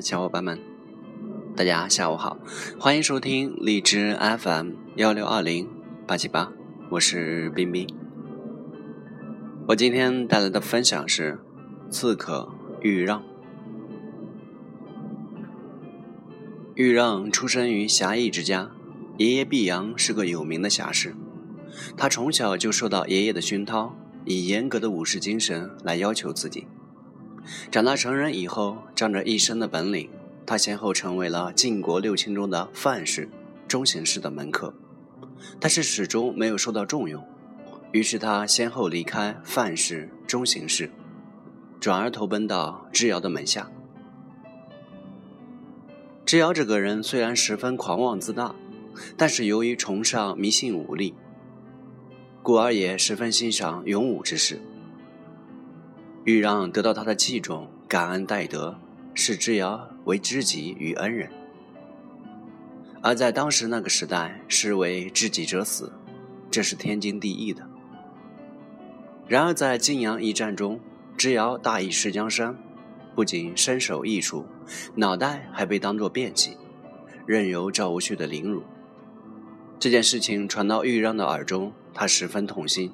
小伙伴们，大家下午好，欢迎收听荔枝 FM 幺六二零八七八，我是冰冰。我今天带来的分享是刺客豫让。豫让出生于侠义之家，爷爷毕阳是个有名的侠士，他从小就受到爷爷的熏陶，以严格的武士精神来要求自己。长大成人以后，仗着一身的本领，他先后成为了晋国六卿中的范氏、中行氏的门客，但是始终没有受到重用。于是他先后离开范氏、中行氏，转而投奔到智瑶的门下。智瑶这个人虽然十分狂妄自大，但是由于崇尚迷信武力，故而也十分欣赏勇武之士。豫让得到他的器重，感恩戴德，视之瑶为知己与恩人。而在当时那个时代，视为知己者死，这是天经地义的。然而在晋阳一战中，智瑶大意失江山，不仅身首异处，脑袋还被当作便器，任由赵无恤的凌辱。这件事情传到豫让的耳中，他十分痛心，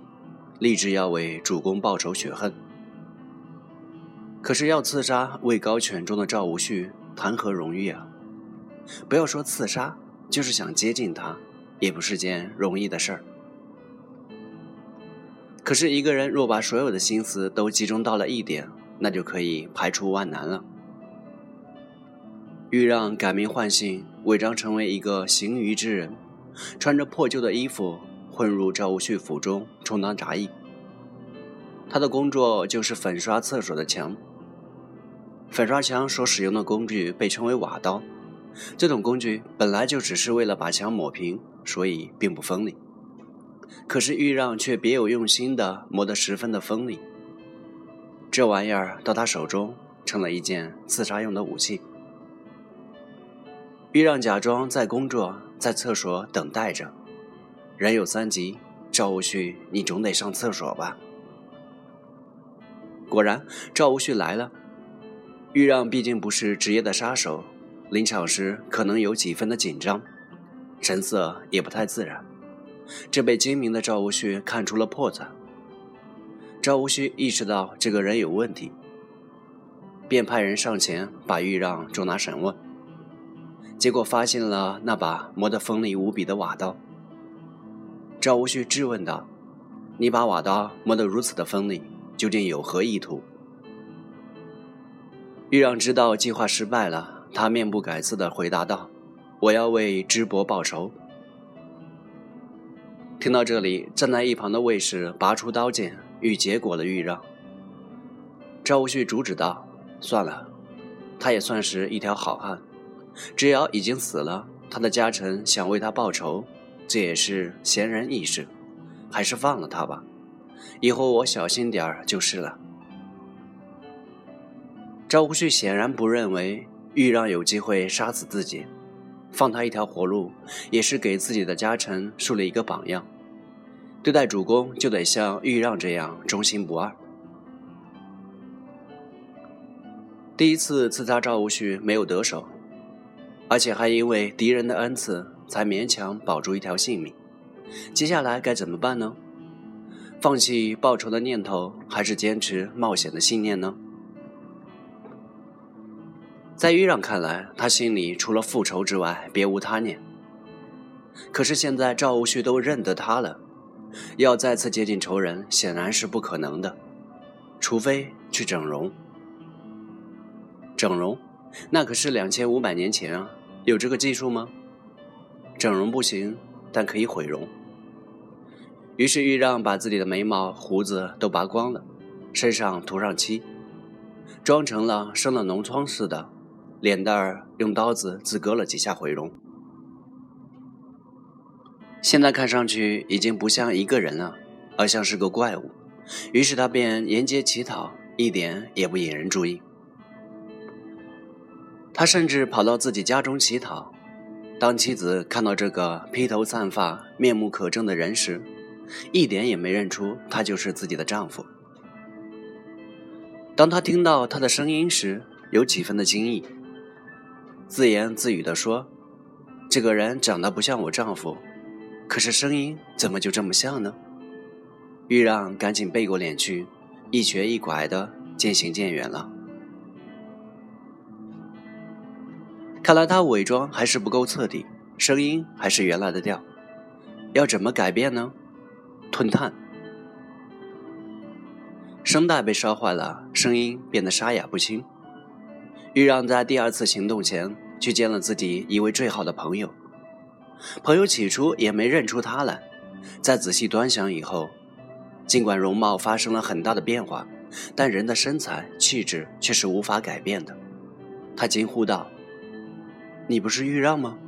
立志要为主公报仇雪恨。可是要刺杀位高权重的赵无恤，谈何容易啊！不要说刺杀，就是想接近他，也不是件容易的事儿。可是一个人若把所有的心思都集中到了一点，那就可以排除万难了。豫让改名换姓，伪装成为一个行于之人，穿着破旧的衣服混入赵无恤府中，充当杂役。他的工作就是粉刷厕所的墙。粉刷墙所使用的工具被称为瓦刀，这种工具本来就只是为了把墙抹平，所以并不锋利。可是豫让却别有用心地磨得十分的锋利，这玩意儿到他手中成了一件刺杀用的武器。豫让假装在工作，在厕所等待着。人有三急，赵无恤，你总得上厕所吧？果然，赵无恤来了。豫让毕竟不是职业的杀手，临场时可能有几分的紧张，神色也不太自然，这被精明的赵无恤看出了破绽。赵无恤意识到这个人有问题，便派人上前把豫让捉拿审问，结果发现了那把磨得锋利无比的瓦刀。赵无恤质问道：“你把瓦刀磨得如此的锋利，究竟有何意图？”豫让知道计划失败了，他面不改色地回答道：“我要为智伯报仇。”听到这里，站在一旁的卫士拔出刀剑，欲结果了豫让。赵无旭阻止道：“算了，他也算是一条好汉。只要已经死了，他的家臣想为他报仇，这也是贤人义事，还是放了他吧。以后我小心点儿就是了。”赵无恤显然不认为豫让有机会杀死自己，放他一条活路，也是给自己的家臣树立一个榜样。对待主公就得像豫让这样忠心不二。第一次刺杀赵无恤没有得手，而且还因为敌人的恩赐才勉强保住一条性命。接下来该怎么办呢？放弃报仇的念头，还是坚持冒险的信念呢？在豫让看来，他心里除了复仇之外，别无他念。可是现在赵无恤都认得他了，要再次接近仇人，显然是不可能的，除非去整容。整容，那可是两千五百年前啊，有这个技术吗？整容不行，但可以毁容。于是豫让把自己的眉毛、胡子都拔光了，身上涂上漆，装成了生了脓疮似的。脸蛋儿用刀子自割了几下毁容，现在看上去已经不像一个人了，而像是个怪物。于是他便沿街乞讨，一点也不引人注意。他甚至跑到自己家中乞讨。当妻子看到这个披头散发、面目可憎的人时，一点也没认出他就是自己的丈夫。当他听到他的声音时，有几分的惊异，自言自语地说：“这个人长得不像我丈夫，可是声音怎么就这么像呢？”玉让赶紧背过脸去，一瘸一拐的渐行渐远了。看来他伪装还是不够彻底，声音还是原来的调。要怎么改变呢？吞炭。声带被烧坏了，声音变得沙哑不清。玉让在第二次行动前去见了自己一位最好的朋友，朋友起初也没认出他来，在仔细端详以后，尽管容貌发生了很大的变化，但人的身材气质却是无法改变的。他惊呼道。你不是玉让吗？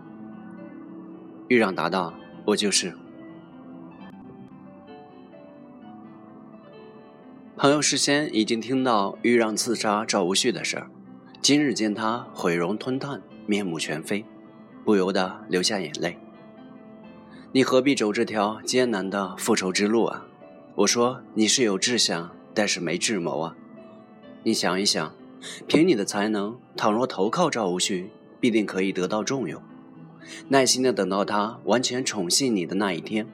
玉让答道：“我就是。”朋友事先已经听到玉让刺杀赵无恤的事儿，今日见他毁容吞炭，面目全非，不由得流下眼泪。你何必走这条艰难的复仇之路啊？我说你是有志向，但是没智谋啊！你想一想，凭你的才能，倘若投靠赵无恤。必定可以得到重用，耐心的等到他完全宠幸你的那一天。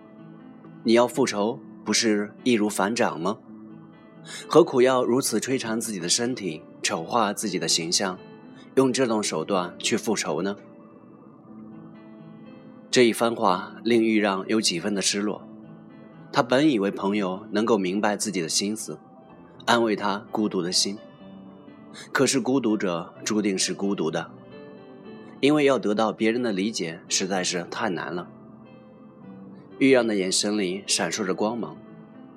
你要复仇，不是易如反掌吗？何苦要如此摧残自己的身体，丑化自己的形象，用这种手段去复仇呢？这一番话令玉让有几分的失落。他本以为朋友能够明白自己的心思，安慰他孤独的心。可是孤独者注定是孤独的。因为要得到别人的理解实在是太难了。玉让的眼神里闪烁着光芒，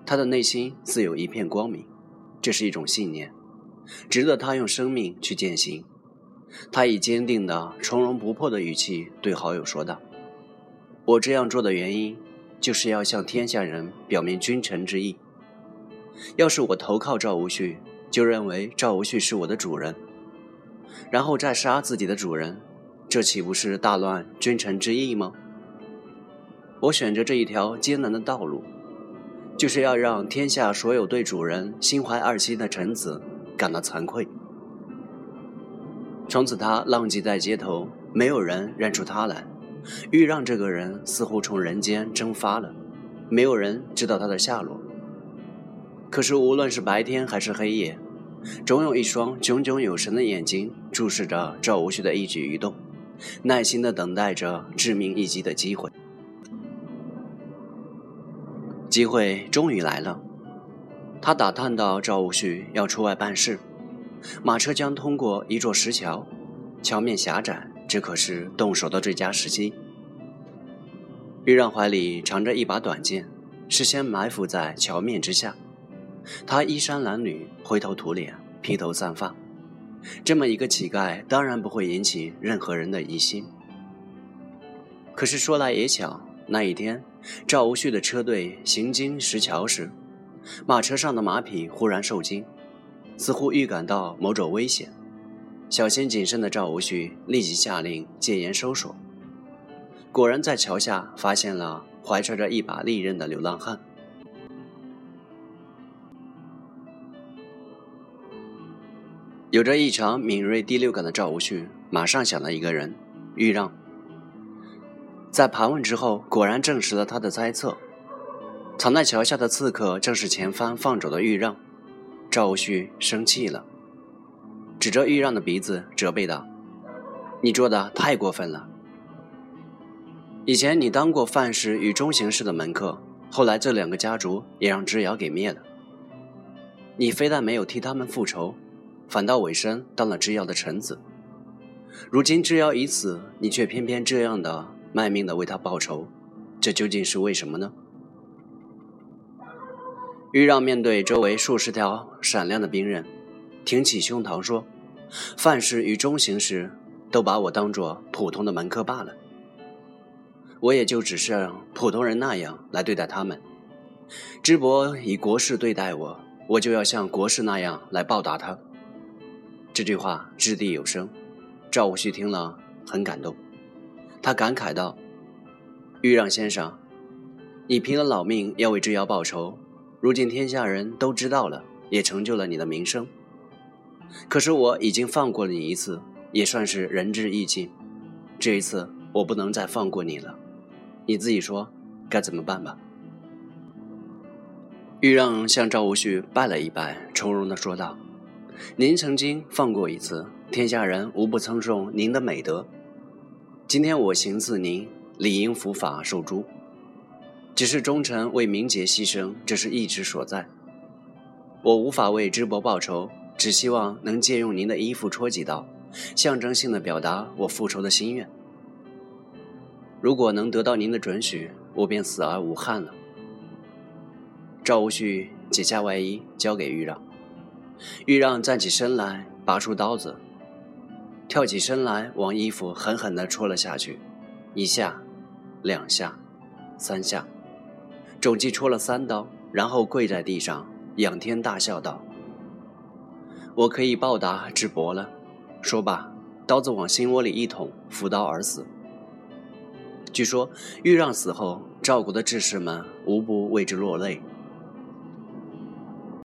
他的内心自有一片光明，这是一种信念，值得他用生命去践行。他以坚定的、从容不迫的语气对好友说道：“我这样做的原因，就是要向天下人表明君臣之意。要是我投靠赵无恤，就认为赵无恤是我的主人，然后再杀自己的主人。”这岂不是大乱君臣之义吗？我选择这一条艰难的道路，就是要让天下所有对主人心怀二心的臣子感到惭愧。从此，他浪迹在街头，没有人认出他来。豫让这个人似乎从人间蒸发了，没有人知道他的下落。可是，无论是白天还是黑夜，总有一双炯炯有神的眼睛注视着赵无恤的一举一动。耐心的等待着致命一击的机会，机会终于来了。他打探到赵无恤要出外办事，马车将通过一座石桥，桥面狭窄，这可是动手的最佳时机。玉让怀里藏着一把短剑，事先埋伏在桥面之下。他衣衫褴褛，灰头土脸，披头散发。这么一个乞丐，当然不会引起任何人的疑心。可是说来也巧，那一天赵无恤的车队行经石桥时，马车上的马匹忽然受惊，似乎预感到某种危险。小心谨慎的赵无旭立即下令戒严搜索。果然在桥下发现了怀揣着一把利刃的流浪汉。有着异常敏锐第六感的赵无旭马上想到一个人，豫让。在盘问之后，果然证实了他的猜测，藏在桥下的刺客正是前方放走的豫让。赵无恤生气了，指着豫让的鼻子责备道：“你做的太过分了！以前你当过范氏与中行氏的门客，后来这两个家族也让智瑶给灭了，你非但没有替他们复仇。”反倒委身当了知瑶的臣子，如今知瑶已死，你却偏偏这样的卖命的为他报仇，这究竟是为什么呢？豫让面对周围数十条闪亮的兵刃，挺起胸膛说：“范氏与中行时都把我当作普通的门客罢了，我也就只是普通人那样来对待他们。知伯以国事对待我，我就要像国事那样来报答他。”这句话掷地有声，赵无恤听了很感动，他感慨道：“豫让先生，你拼了老命要为之瑶报仇，如今天下人都知道了，也成就了你的名声。可是我已经放过了你一次，也算是仁至义尽。这一次我不能再放过你了，你自己说该怎么办吧。”豫让向赵无恤拜了一拜，从容地说道：“您曾经放过一次，天下人无不称颂您的美德。今天我行刺您，理应伏法受诛。只是忠臣为名节牺牲，这是义之所在。我无法为知伯报仇，只希望能借用您的衣服戳几刀，象征性的表达我复仇的心愿。如果能得到您的准许，我便死而无憾了。”赵无恤解下外衣，交给豫让。豫让站起身来，拔出刀子，跳起身来，往衣服狠狠地戳了下去，一下，两下，三下，总计戳了三刀，然后跪在地上，仰天大笑道：“我可以报答智伯了。”说罢，刀子往心窝里一捅，扶刀而死。据说豫让死后，赵国的志士们无不为之落泪。